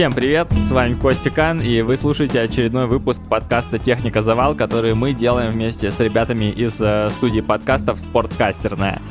Всем привет, с вами Костя Кан, и вы слушаете очередной выпуск подкаста «Техника Завал», который мы делаем вместе с ребятами из э, студии подкастов «Спорткастерная».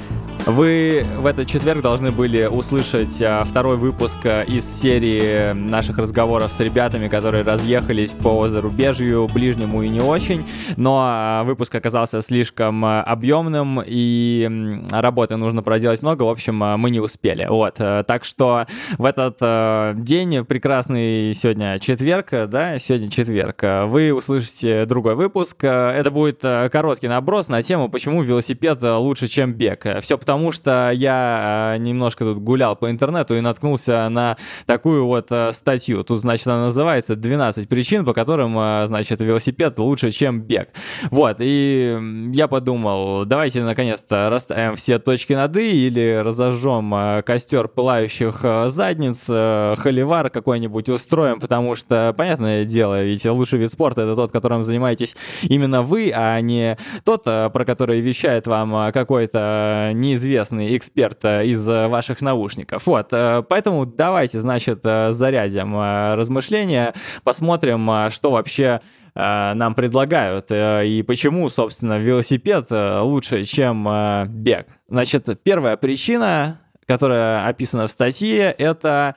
Вы в этот четверг должны были услышать а, второй выпуск а, из серии наших разговоров с ребятами, которые разъехались по зарубежью, ближнему и не очень, но а, выпуск оказался слишком объемным и работы нужно проделать много, в общем, мы не успели. Вот, так что в этот день, прекрасный сегодня четверг, да, сегодня четверг, вы услышите другой выпуск. Это будет короткий наброс на тему, почему велосипед лучше, чем бег. Все потому что я э, немножко тут гулял по интернету и наткнулся на такую вот э, статью. Тут, значит, она называется «12 причин, по которым, э, значит, велосипед лучше, чем бег». Вот, и я подумал, давайте наконец-то расставим все точки над «и» или разожжем костер пылающих задниц, холивар какой-нибудь устроим, потому что, понятное дело, ведь лучший вид спорта — это тот, которым занимаетесь именно вы, а не тот, про который вещает вам какой-то неизвестный известный эксперт э, из э, ваших наушников. Вот, э, поэтому давайте, значит, зарядим размышления, посмотрим, что вообще нам предлагают и почему, собственно, велосипед лучше, чем бег. Значит, первая причина, которая описана в статье, это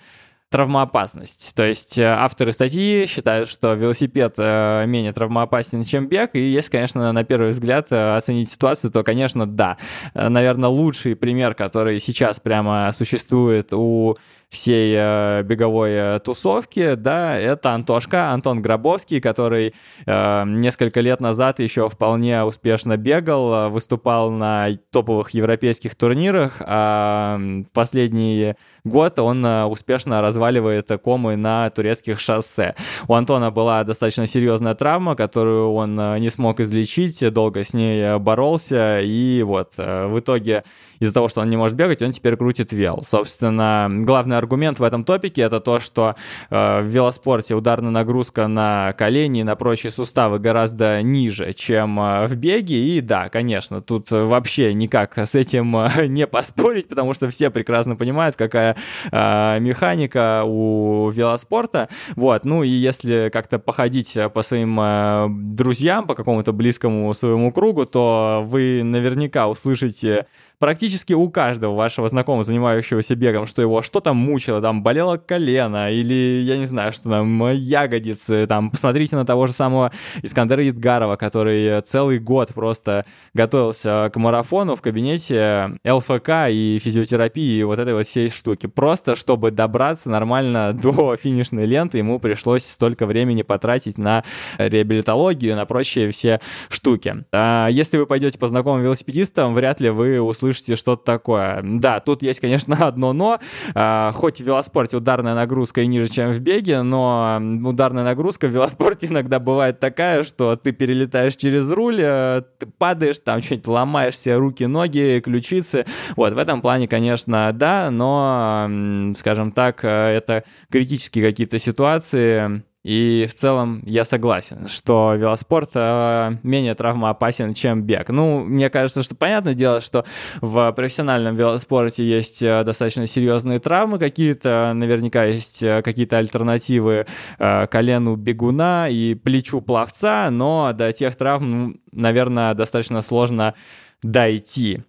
травмоопасность. То есть э, авторы статьи считают, что велосипед э, менее травмоопасен, чем бег, и если, конечно, на первый взгляд э, оценить ситуацию, то, конечно, да. Наверное, лучший пример, который сейчас прямо существует у всей э, беговой э, тусовки, да, это Антошка, Антон Гробовский, который э, несколько лет назад еще вполне успешно бегал, э, выступал на топовых европейских турнирах, а последний год он э, успешно разваливает комы на турецких шоссе. У Антона была достаточно серьезная травма, которую он не смог излечить, долго с ней боролся, и вот в итоге из-за того, что он не может бегать, он теперь крутит вел. Собственно, главный аргумент в этом топике это то, что э, в велоспорте ударная нагрузка на колени и на прочие суставы гораздо ниже, чем э, в беге. И да, конечно, тут вообще никак с этим э, не поспорить, потому что все прекрасно понимают, какая э, механика у велоспорта. Вот, ну и если как-то походить по своим э, друзьям, по какому-то близкому своему кругу, то вы наверняка услышите практически у каждого вашего знакомого, занимающегося бегом, что его что-то мучило, там болело колено или, я не знаю, что там, ягодицы, там, посмотрите на того же самого Искандера Едгарова, который целый год просто готовился к марафону в кабинете ЛФК и физиотерапии и вот этой вот всей штуки. Просто, чтобы добраться нормально до финишной ленты, ему пришлось столько времени потратить на реабилитологию, на прочие все штуки. А если вы пойдете по знакомым велосипедистам, вряд ли вы услышите услышите что-то такое. Да, тут есть, конечно, одно но. А, хоть в велоспорте ударная нагрузка и ниже, чем в беге, но ударная нагрузка в велоспорте иногда бывает такая, что ты перелетаешь через руль, э, ты падаешь, там что-нибудь ломаешь себе руки, ноги, ключицы. Вот, в этом плане, конечно, да, но, скажем так, э, это критические какие-то ситуации, и в целом я согласен, что велоспорт э, менее травмоопасен, чем бег. Ну, мне кажется, что понятное дело, что в профессиональном велоспорте есть э, достаточно серьезные травмы какие-то, наверняка есть э, какие-то альтернативы э, колену бегуна и плечу пловца, но до тех травм, ну, наверное, достаточно сложно дойти.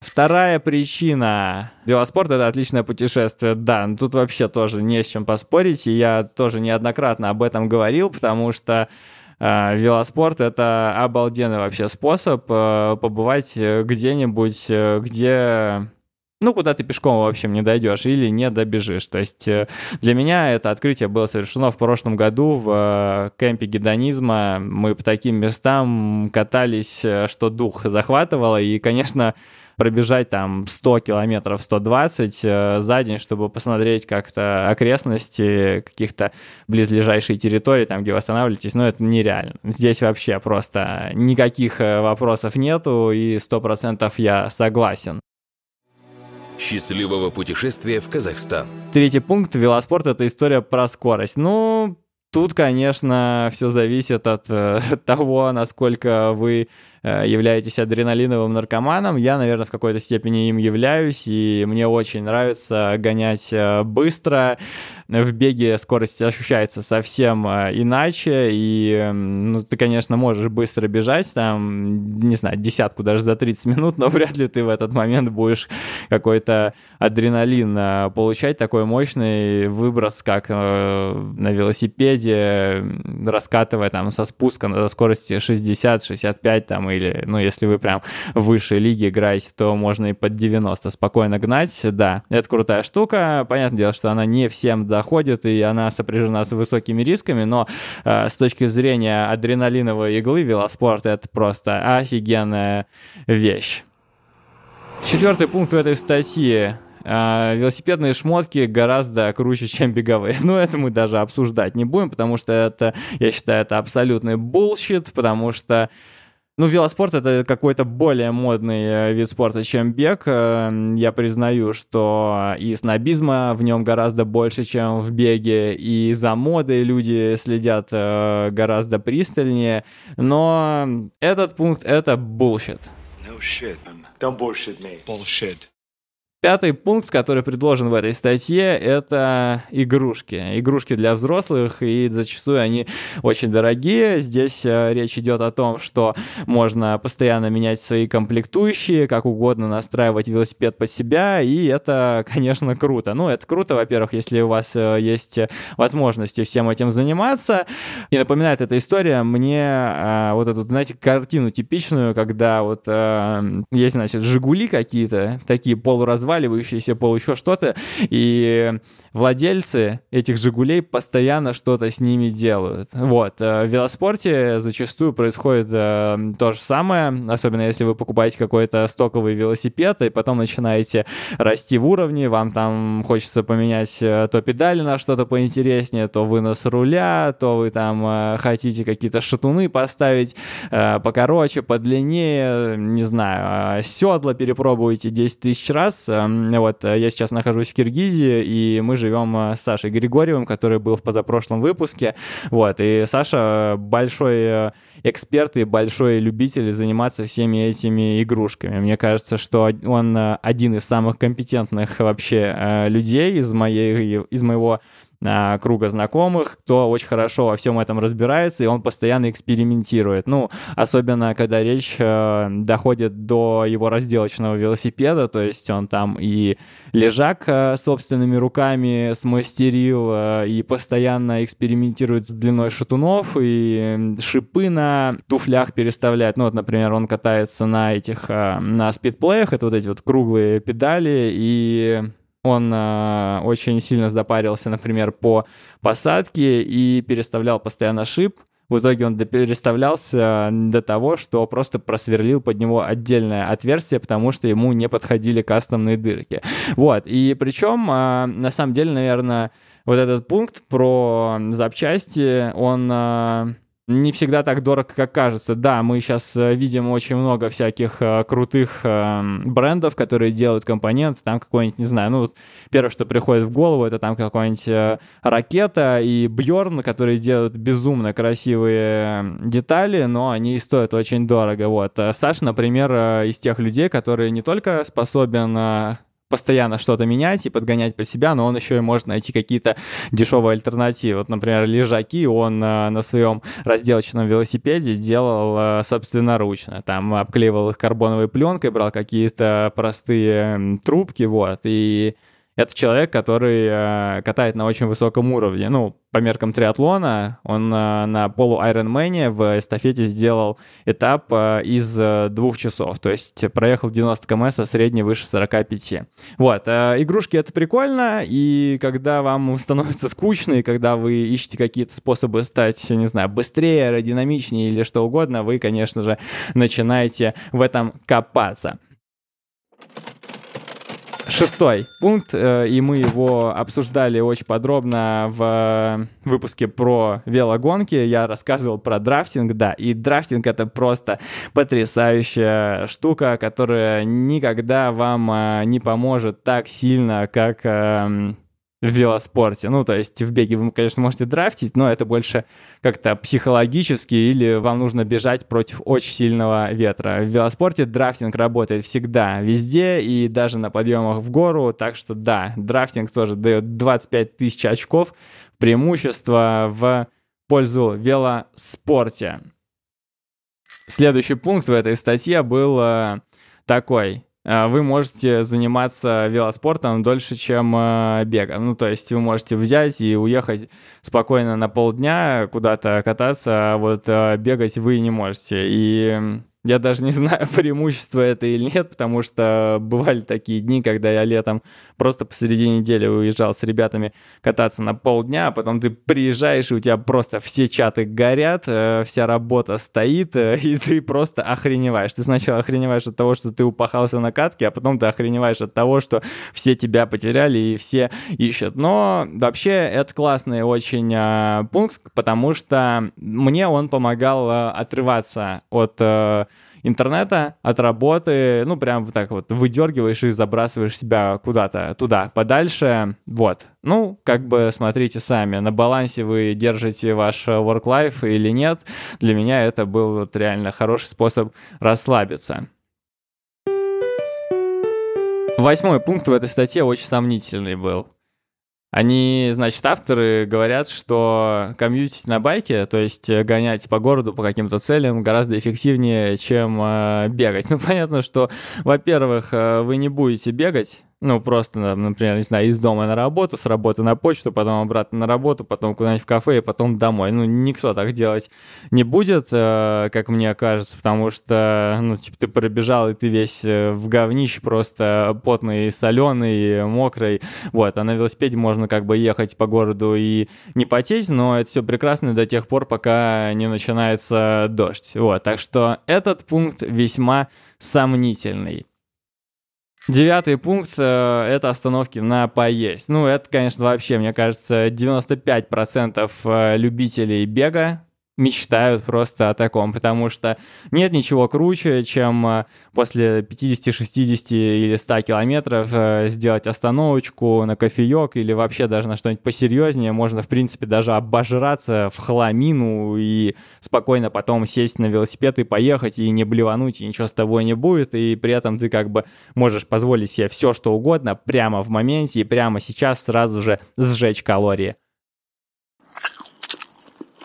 Вторая причина. Велоспорт — это отличное путешествие, да. Но тут вообще тоже не с чем поспорить, и я тоже неоднократно об этом говорил, потому что э, велоспорт — это обалденный вообще способ э, побывать где-нибудь, э, где ну, куда ты пешком, в общем, не дойдешь или не добежишь. То есть э, для меня это открытие было совершено в прошлом году в э, кемпе гедонизма. Мы по таким местам катались, э, что дух захватывало. И, конечно, пробежать там 100 километров, 120 э, за день, чтобы посмотреть как-то окрестности каких-то близлежащей территории, там, где вы останавливаетесь, ну, это нереально. Здесь вообще просто никаких э, вопросов нету, и 100% я согласен. Счастливого путешествия в Казахстан. Третий пункт. Велоспорт — это история про скорость. Ну, Тут, конечно, все зависит от э, того, насколько вы э, являетесь адреналиновым наркоманом. Я, наверное, в какой-то степени им являюсь, и мне очень нравится гонять э, быстро. В беге скорость ощущается совсем э, иначе, и ну, ты, конечно, можешь быстро бежать, там, не знаю, десятку даже за 30 минут, но вряд ли ты в этот момент будешь какой-то адреналин получать, такой мощный выброс, как на велосипеде, раскатывая там со спуска на скорости 60-65 там или, ну, если вы прям в высшей лиге играете, то можно и под 90 спокойно гнать. Да, это крутая штука. Понятное дело, что она не всем доходит, и она сопряжена с высокими рисками, но э, с точки зрения адреналиновой иглы велоспорт — это просто офигенная вещь. Четвертый пункт в этой статье а, велосипедные шмотки гораздо круче, чем беговые. Но это мы даже обсуждать не будем, потому что это, я считаю, это абсолютный bullshit, потому что ну, велоспорт это какой-то более модный э, вид спорта, чем бег. Э, я признаю, что и снобизма в нем гораздо больше, чем в беге, и за модой люди следят э, гораздо пристальнее. Но этот пункт — это bullshit. No shit, man. Don't bullshit me. Bullshit. Пятый пункт, который предложен в этой статье, это игрушки. Игрушки для взрослых, и зачастую они очень дорогие. Здесь э, речь идет о том, что можно постоянно менять свои комплектующие, как угодно настраивать велосипед под себя, и это, конечно, круто. Ну, это круто, во-первых, если у вас э, есть возможности всем этим заниматься. И напоминает эта история мне э, вот эту, знаете, картину типичную, когда вот есть, значит, «Жигули» какие-то, такие полуразваленные, разваливающиеся пол, еще что-то, и владельцы этих «Жигулей» постоянно что-то с ними делают. Вот. Э, в велоспорте зачастую происходит э, то же самое, особенно если вы покупаете какой-то стоковый велосипед, и потом начинаете расти в уровне, вам там хочется поменять э, то педали на что-то поинтереснее, то вынос руля, то вы там хотите какие-то шатуны поставить покороче, подлиннее, не знаю, седла перепробуете 10 тысяч раз, вот, э, я сейчас нахожусь в Киргизии, и мы живем э, с Сашей Григорьевым, который был в позапрошлом выпуске. Вот, и Саша большой э, эксперт и большой любитель заниматься всеми этими игрушками. Мне кажется, что он один из самых компетентных вообще людей из, моей, из моего а, круга знакомых, кто очень хорошо во всем этом разбирается, и он постоянно экспериментирует. Ну, особенно, когда речь э, доходит до его разделочного велосипеда, то есть он там и лежак э, собственными руками смастерил, э, и постоянно экспериментирует с длиной шатунов, и шипы на туфлях переставляет. Ну, вот, например, он катается на этих, э, на спидплеях, это вот эти вот круглые педали, и он э, очень сильно запарился, например, по посадке и переставлял постоянно шип. В итоге он переставлялся до того, что просто просверлил под него отдельное отверстие, потому что ему не подходили кастомные дырки. Вот, и причем, э, на самом деле, наверное, вот этот пункт про запчасти, он... Не всегда так дорого, как кажется. Да, мы сейчас э, видим очень много всяких э, крутых э, брендов, которые делают компоненты, там какой-нибудь, не знаю, ну, первое, что приходит в голову, это там какой-нибудь э, ракета и Бьорн, которые делают безумно красивые детали, но они стоят очень дорого, вот. Э, Саша, например, э, из тех людей, которые не только способен постоянно что-то менять и подгонять под себя, но он еще и может найти какие-то дешевые альтернативы. Вот, например, лежаки он э, на своем разделочном велосипеде делал э, собственноручно. Там обклеивал их карбоновой пленкой, брал какие-то простые трубки, вот, и это человек, который э, катает на очень высоком уровне. Ну, по меркам триатлона, он э, на полу Ironman в эстафете сделал этап э, из э, двух часов. То есть проехал 90 км со средней выше 45. Вот, э, игрушки это прикольно, и когда вам становится скучно, и когда вы ищете какие-то способы стать, не знаю, быстрее, аэродинамичнее или что угодно, вы, конечно же, начинаете в этом копаться. Шестой пункт, э, и мы его обсуждали очень подробно в выпуске про велогонки. Я рассказывал про драфтинг, да, и драфтинг это просто потрясающая штука, которая никогда вам э, не поможет так сильно, как эм, в велоспорте. Ну, то есть в беге вы, конечно, можете драфтить, но это больше как-то психологически или вам нужно бежать против очень сильного ветра. В велоспорте драфтинг работает всегда, везде и даже на подъемах в гору, так что да, драфтинг тоже дает 25 тысяч очков преимущества в пользу велоспорте. Следующий пункт в этой статье был э, такой. Э, вы можете заниматься велоспортом дольше, чем э, бегом. Ну, то есть вы можете взять и уехать спокойно на полдня куда-то кататься, а вот бегать вы не можете. И я даже не знаю, преимущество это или нет, потому что бывали такие дни, когда я летом просто посреди недели уезжал с ребятами кататься на полдня, а потом ты приезжаешь, и у тебя просто все чаты горят, э, вся работа стоит, э, и ты просто охреневаешь. Ты сначала охреневаешь от того, что ты упахался на катке, а потом ты охреневаешь от того, что все тебя потеряли и все ищут. Но вообще это классный очень э, пункт, потому что мне он помогал э, отрываться от интернета, от работы, ну, прям вот так вот выдергиваешь и забрасываешь себя куда-то туда, подальше, вот. Ну, как бы смотрите сами, на балансе вы держите ваш work-life или нет. Для меня это был вот реально хороший способ расслабиться. Восьмой пункт в этой статье очень сомнительный был. Они, значит, авторы говорят, что комьюнити на байке, то есть гонять по городу по каким-то целям, гораздо эффективнее, чем э, бегать. Ну, понятно, что, во-первых, э, вы не будете бегать, ну, просто, например, не знаю, из дома на работу, с работы на почту, потом обратно на работу, потом куда-нибудь в кафе и потом домой. Ну, никто так делать не будет, э, как мне кажется, потому что, ну, типа, ты пробежал, и ты весь э, в говнище просто потный, соленый, мокрый. Вот, а на велосипеде можно как бы ехать по городу и не потеть, но это все прекрасно до тех пор, пока не начинается дождь. Вот, так что этот пункт весьма сомнительный. Девятый пункт э, это остановки на поесть. Ну, это, конечно, вообще, мне кажется, 95% э, любителей бега мечтают просто о таком, потому что нет ничего круче, чем э, после 50, 60 или 100 километров э, сделать остановочку на кофеек или вообще даже на что-нибудь посерьезнее. Можно, в принципе, даже обожраться в хламину и спокойно потом сесть на велосипед и поехать, и не блевануть, и ничего с тобой не будет, и при этом ты как бы можешь позволить себе все, что угодно прямо в моменте и прямо сейчас сразу же сжечь калории.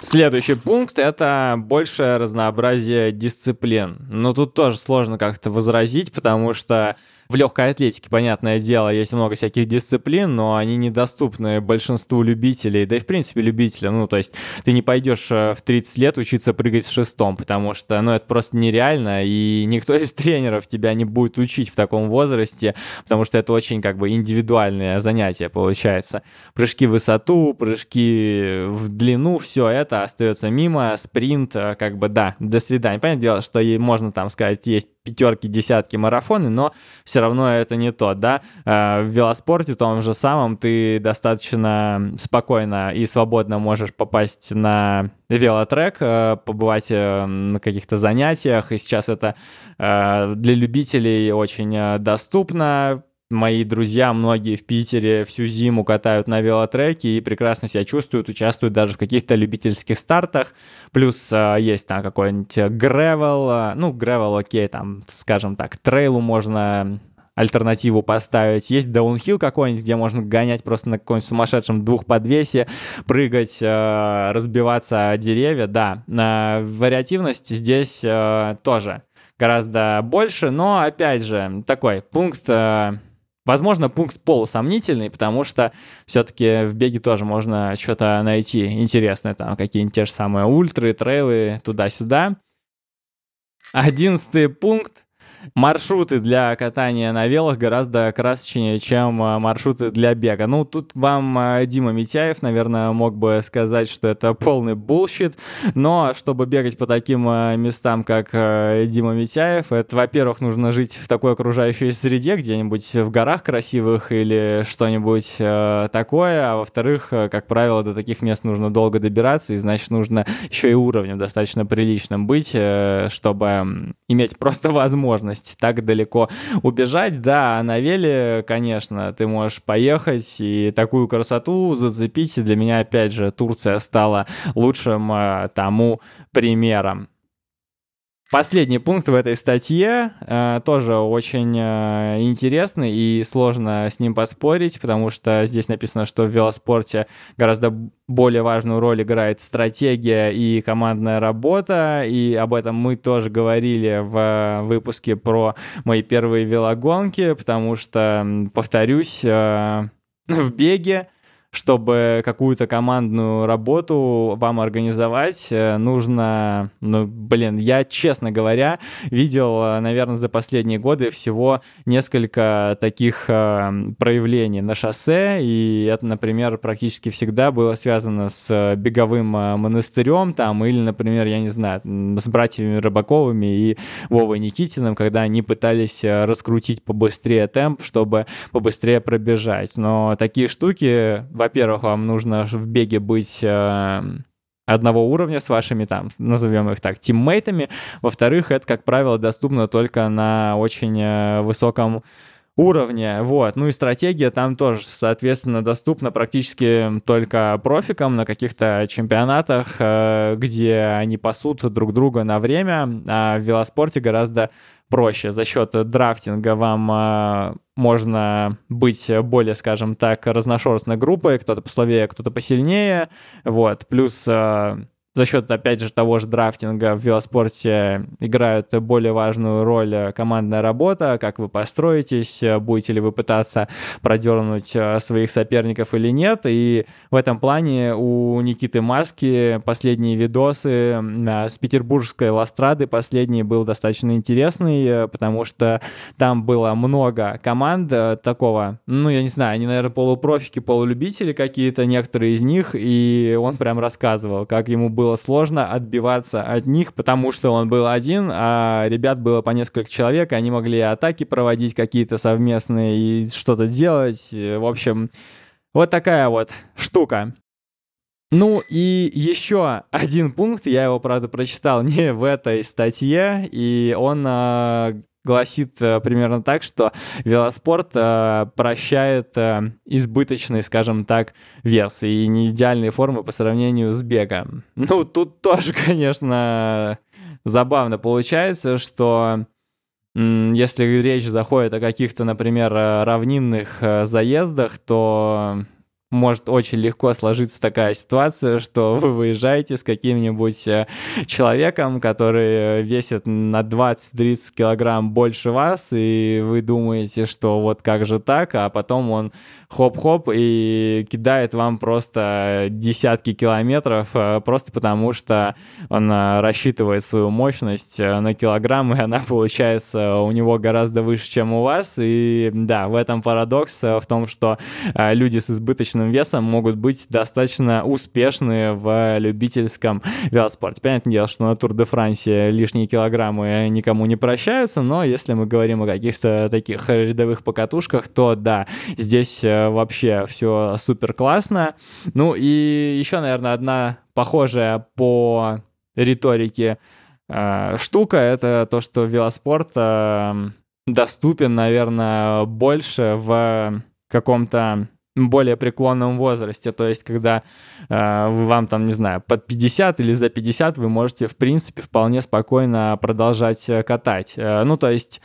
Следующий пункт — это большее разнообразие дисциплин. Но тут тоже сложно как-то возразить, потому что в легкой атлетике, понятное дело, есть много всяких дисциплин, но они недоступны большинству любителей, да и в принципе любителям. Ну, то есть ты не пойдешь э, в 30 лет учиться прыгать с шестом, потому что, ну, это просто нереально, и никто из тренеров тебя не будет учить в таком возрасте, потому что это очень как бы индивидуальное занятие получается. Прыжки в высоту, прыжки в длину, все это остается мимо, спринт, э, как бы да, до свидания. Понятное дело, что можно там сказать, есть пятерки, десятки марафоны, но все равно это не то, да. Э, в велоспорте том же самом ты достаточно спокойно и свободно можешь попасть на велотрек, э, побывать э, на каких-то занятиях, и сейчас это для любителей очень доступно, мои друзья, многие в Питере всю зиму катают на велотреке и прекрасно себя чувствуют, участвуют даже в каких-то любительских стартах. Плюс э, есть там какой-нибудь гревел, э, ну, гревел, окей, там, скажем так, трейлу можно альтернативу поставить. Есть даунхилл какой-нибудь, где можно гонять просто на каком-нибудь сумасшедшем двухподвесе, прыгать, э, разбиваться о деревья. Да, э, вариативность здесь э, тоже гораздо больше, но, опять же, такой пункт э, Возможно, пункт полусомнительный, потому что все-таки в беге тоже можно что-то найти интересное, там какие-нибудь те же самые ультры, трейлы, туда-сюда. Одиннадцатый пункт маршруты для катания на велах гораздо красочнее, чем а, маршруты для бега. Ну, тут вам а, Дима Митяев, наверное, мог бы сказать, что это полный bullshit, но чтобы бегать по таким а, местам, как Дима Митяев, это, во-первых, нужно жить в такой окружающей среде, где-нибудь в горах красивых или что-нибудь такое, а во-вторых, как правило, до таких мест нужно долго добираться, и значит, нужно еще и уровнем достаточно приличным быть, э, чтобы иметь просто возможность возможность так далеко убежать. Да, на веле, конечно, ты можешь поехать и такую красоту зацепить. Для меня, опять же, Турция стала лучшим э, тому примером. Последний пункт в этой статье э, тоже очень э, интересный и сложно с ним поспорить, потому что здесь написано, что в велоспорте гораздо более важную роль играет стратегия и командная работа, и об этом мы тоже говорили в выпуске про мои первые велогонки, потому что, повторюсь, э, в беге чтобы какую-то командную работу вам организовать, э, нужно, ну, блин, я, честно говоря, видел, э, наверное, за последние годы всего несколько таких э, проявлений на шоссе, и это, например, практически всегда было связано с беговым монастырем, там, или, например, я не знаю, с братьями Рыбаковыми и Вовой Никитиным, когда они пытались раскрутить побыстрее темп, чтобы побыстрее пробежать. Но такие штуки, во-первых, вам нужно в беге быть э, одного уровня с вашими там, назовем их так, тиммейтами. Во-вторых, это, как правило, доступно только на очень э, высоком уровне, вот. Ну и стратегия там тоже, соответственно, доступна практически только профикам на каких-то чемпионатах, э, где они пасут друг друга на время, а в велоспорте гораздо проще. За счет драфтинга вам можно быть более, скажем так, разношерстной группой, кто-то послабее, кто-то посильнее, вот. Плюс э, за счет, опять же, того же драфтинга в велоспорте играет более важную роль командная работа, как вы построитесь, будете ли вы пытаться продернуть э, своих соперников или нет. И в этом плане у Никиты Маски последние видосы с петербургской Ластрады, последний был достаточно интересный, э, потому что там было много команд э, такого, ну, я не знаю, они, наверное, полупрофики, полулюбители какие-то, некоторые из них, и он прям рассказывал, как ему было было сложно отбиваться от них, потому что он был один, а ребят было по несколько человек, они могли атаки проводить какие-то совместные и что-то делать. В общем, вот такая вот штука. Ну и еще один пункт, я его, правда, прочитал не в этой статье, и он э, гласит э, примерно так, что велоспорт э, прощает э, избыточный, скажем так, вес и не идеальные формы по сравнению с бегом. Ну, тут тоже, конечно, забавно получается, что если речь заходит о каких-то, например, равнинных заездах, то может очень легко сложиться такая ситуация, что вы выезжаете с каким-нибудь э, человеком, который весит на 20-30 килограмм больше вас, и вы думаете, что вот как же так, а потом он хоп-хоп и кидает вам просто десятки километров, э, просто потому что он э, рассчитывает свою мощность на килограмм, и она получается у него гораздо выше, чем у вас. И да, в этом парадокс в том, что люди с избыточным собственным весом могут быть достаточно успешны в любительском велоспорте. Понятное дело, что на Тур де Франсе лишние килограммы никому не прощаются, но если мы говорим о каких-то таких рядовых покатушках, то да, здесь э, вообще все супер классно. Ну и еще, наверное, одна похожая по риторике э, штука, это то, что велоспорт э, доступен, наверное, больше в каком-то более преклонном возрасте, то есть когда э, вам там, не знаю, под 50 или за 50 вы можете, в принципе, вполне спокойно продолжать э, катать. Э, ну, то есть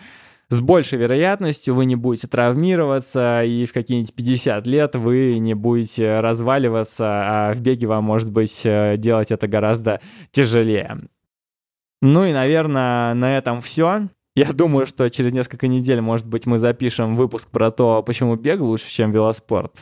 с большей вероятностью вы не будете травмироваться, и в какие-нибудь 50 лет вы не будете разваливаться, а в беге вам, может быть, э, делать это гораздо тяжелее. Ну и, наверное, на этом все. Я думаю, что через несколько недель, может быть, мы запишем выпуск про то, почему бег лучше, чем велоспорт.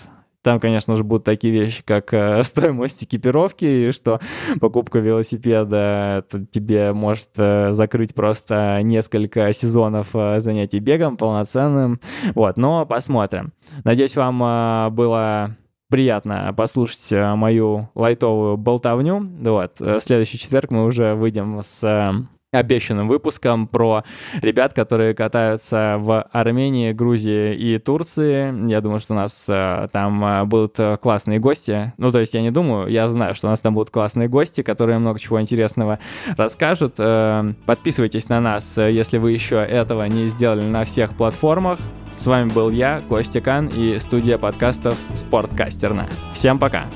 Там, конечно же, будут такие вещи, как э, стоимость экипировки, и что покупка велосипеда это тебе может э, закрыть просто несколько сезонов э, занятий бегом полноценным. Вот, но посмотрим. Надеюсь, вам было приятно послушать мою лайтовую болтовню. Вот, следующий четверг мы уже выйдем с обещанным выпуском про ребят, которые катаются в Армении, Грузии и Турции. Я думаю, что у нас э, там э, будут э, классные гости. Ну, то есть я не думаю, я знаю, что у нас там будут классные гости, которые много чего интересного расскажут. Подписывайтесь на нас, если вы еще этого не сделали на всех платформах. С вами был я, Костя Кан и студия подкастов «Спорткастерна». Всем пока!